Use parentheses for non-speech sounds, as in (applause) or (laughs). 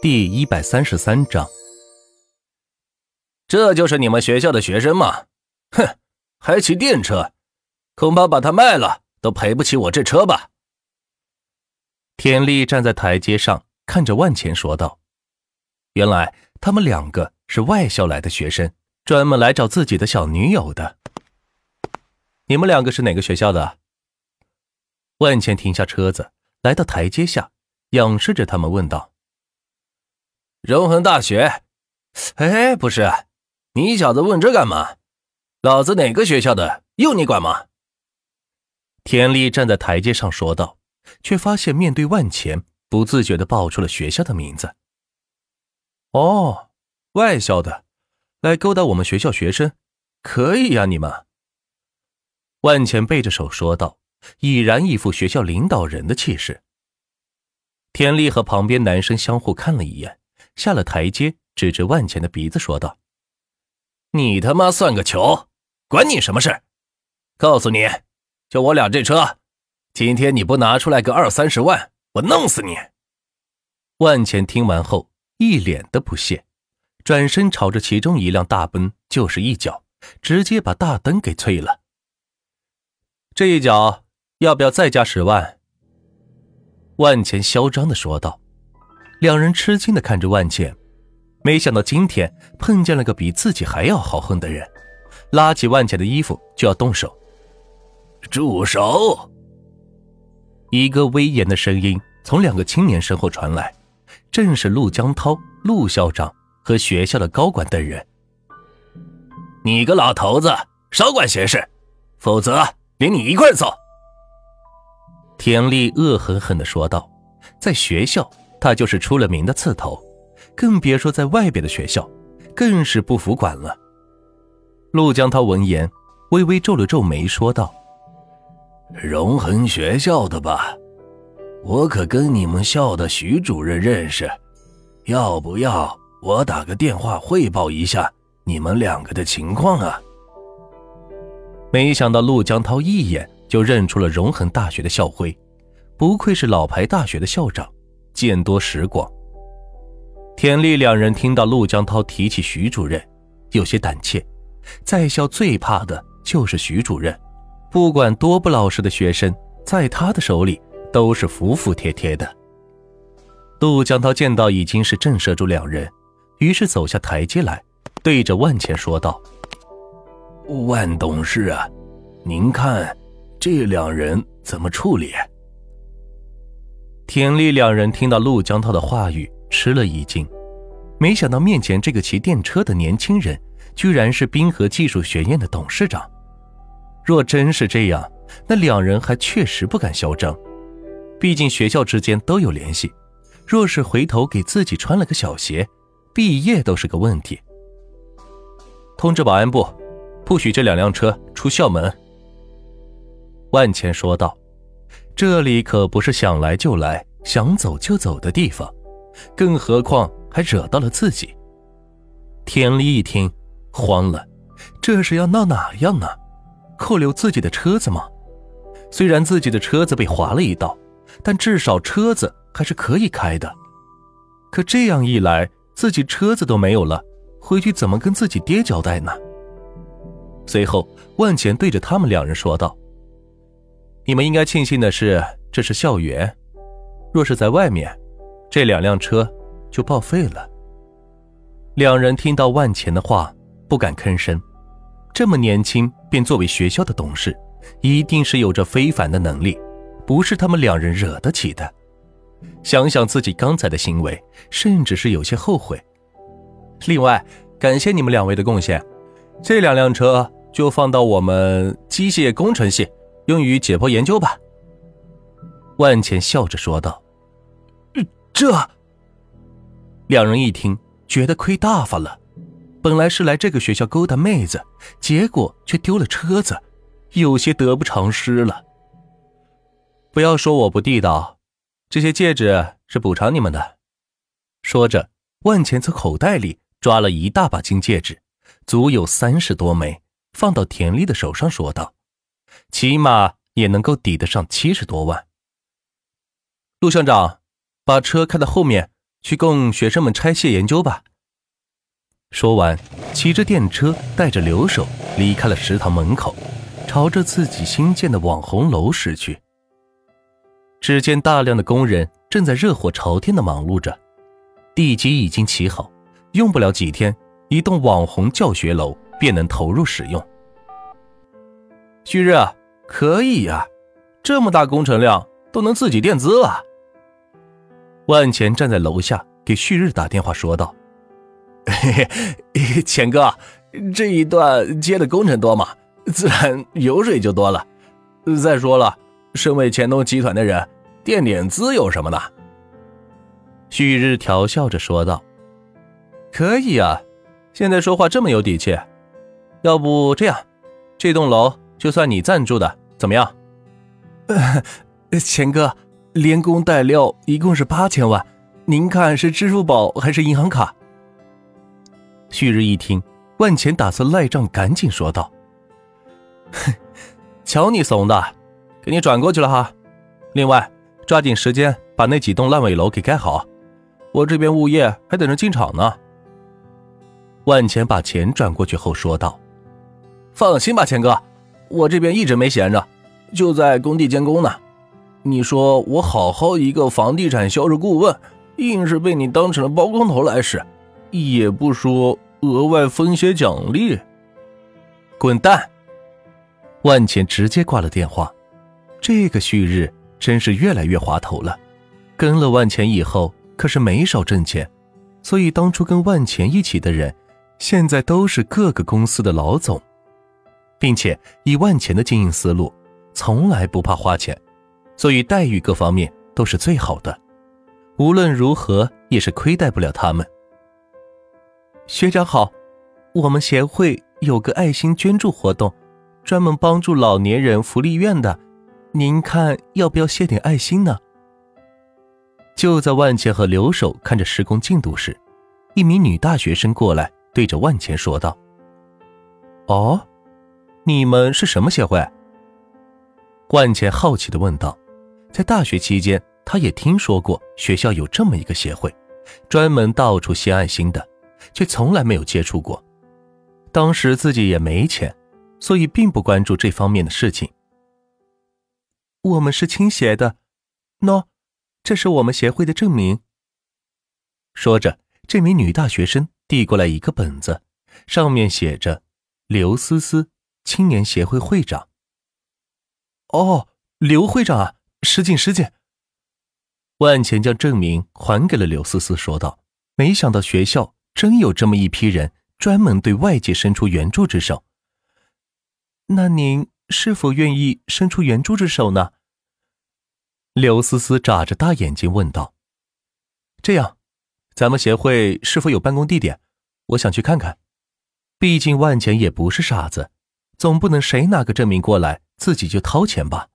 第一百三十三章，这就是你们学校的学生吗？哼，还骑电车，恐怕把它卖了都赔不起我这车吧。田丽站在台阶上，看着万钱说道：“原来他们两个是外校来的学生，专门来找自己的小女友的。你们两个是哪个学校的？”万钱停下车子，来到台阶下，仰视着他们问道。荣恒大学，哎，不是，你小子问这干嘛？老子哪个学校的，用你管吗？田丽站在台阶上说道，却发现面对万钱，不自觉的报出了学校的名字。哦，外校的，来勾搭我们学校学生，可以呀，你们。万钱背着手说道，已然一副学校领导人的气势。田丽和旁边男生相互看了一眼。下了台阶，指着万钱的鼻子说道：“你他妈算个球！管你什么事？告诉你，就我俩这车，今天你不拿出来个二三十万，我弄死你！”万钱听完后，一脸的不屑，转身朝着其中一辆大奔就是一脚，直接把大灯给碎了。这一脚要不要再加十万？万钱嚣张的说道。两人吃惊的看着万茜，没想到今天碰见了个比自己还要豪横的人，拉起万茜的衣服就要动手。住手！一个威严的声音从两个青年身后传来，正是陆江涛、陆校长和学校的高管等人。你个老头子，少管闲事，否则连你一块揍！田丽恶狠狠的说道，在学校。他就是出了名的刺头，更别说在外边的学校，更是不服管了。陆江涛闻言，微微皱了皱眉，说道：“荣恒学校的吧？我可跟你们校的徐主任认识，要不要我打个电话汇报一下你们两个的情况啊？”没想到陆江涛一眼就认出了荣恒大学的校徽，不愧是老牌大学的校长。见多识广。田丽两人听到陆江涛提起徐主任，有些胆怯。在校最怕的就是徐主任，不管多不老实的学生，在他的手里都是服服帖帖的。陆江涛见到已经是震慑住两人，于是走下台阶来，对着万茜说道：“万董事啊，您看这两人怎么处理？”田丽两人听到陆江涛的话语，吃了一惊，没想到面前这个骑电车的年轻人，居然是滨河技术学院的董事长。若真是这样，那两人还确实不敢嚣张，毕竟学校之间都有联系。若是回头给自己穿了个小鞋，毕业都是个问题。通知保安部，不许这两辆车出校门。万钱说道。这里可不是想来就来、想走就走的地方，更何况还惹到了自己。田丽一听，慌了，这是要闹哪样啊？扣留自己的车子吗？虽然自己的车子被划了一道，但至少车子还是可以开的。可这样一来，自己车子都没有了，回去怎么跟自己爹交代呢？随后，万钱对着他们两人说道。你们应该庆幸的是，这是校园。若是在外面，这两辆车就报废了。两人听到万钱的话，不敢吭声。这么年轻便作为学校的董事，一定是有着非凡的能力，不是他们两人惹得起的。想想自己刚才的行为，甚至是有些后悔。另外，感谢你们两位的贡献，这两辆车就放到我们机械工程系。用于解剖研究吧。”万茜笑着说道。“这……”两人一听，觉得亏大发了。本来是来这个学校勾搭妹子，结果却丢了车子，有些得不偿失了。不要说我不地道，这些戒指是补偿你们的。说着，万钱从口袋里抓了一大把金戒指，足有三十多枚，放到田丽的手上，说道。起码也能够抵得上七十多万。陆校长，把车开到后面，去供学生们拆卸研究吧。说完，骑着电车，带着留守离开了食堂门口，朝着自己新建的网红楼驶去。只见大量的工人正在热火朝天的忙碌着，地基已经起好，用不了几天，一栋网红教学楼便能投入使用。旭日，可以呀，这么大工程量都能自己垫资了。万钱站在楼下给旭日打电话说道：“嘿嘿，钱哥，这一段接的工程多嘛，自然油水就多了。再说了。”身为钱东集团的人，垫点资有什么呢？旭日调笑着说道：“可以啊，现在说话这么有底气。要不这样，这栋楼就算你赞助的，怎么样？” (laughs) 钱哥，连工带料一共是八千万，您看是支付宝还是银行卡？旭日一听，万钱打算赖账，赶紧说道：“哼，(laughs) 瞧你怂的！”给你转过去了哈，另外抓紧时间把那几栋烂尾楼给盖好，我这边物业还等着进场呢。万钱把钱转过去后说道：“放心吧，钱哥，我这边一直没闲着，就在工地监工呢。你说我好好一个房地产销售顾问，硬是被你当成了包工头来使，也不说额外分些奖励，滚蛋！”万钱直接挂了电话。这个旭日真是越来越滑头了，跟了万钱以后可是没少挣钱，所以当初跟万钱一起的人，现在都是各个公司的老总，并且以万钱的经营思路，从来不怕花钱，所以待遇各方面都是最好的，无论如何也是亏待不了他们。学长好，我们协会有个爱心捐助活动，专门帮助老年人福利院的。您看要不要献点爱心呢？就在万钱和留守看着施工进度时，一名女大学生过来，对着万钱说道：“哦，你们是什么协会？”万钱好奇的问道。在大学期间，他也听说过学校有这么一个协会，专门到处献爱心的，却从来没有接触过。当时自己也没钱，所以并不关注这方面的事情。我们是倾斜的，喏，这是我们协会的证明。说着，这名女大学生递过来一个本子，上面写着“刘思思，青年协会会长”。哦，刘会长啊，失敬失敬。万钱将证明还给了刘思思，说道：“没想到学校真有这么一批人，专门对外界伸出援助之手。那您？”是否愿意伸出援助之手呢？刘思思眨着大眼睛问道：“这样，咱们协会是否有办公地点？我想去看看。毕竟万钱也不是傻子，总不能谁拿个证明过来，自己就掏钱吧。”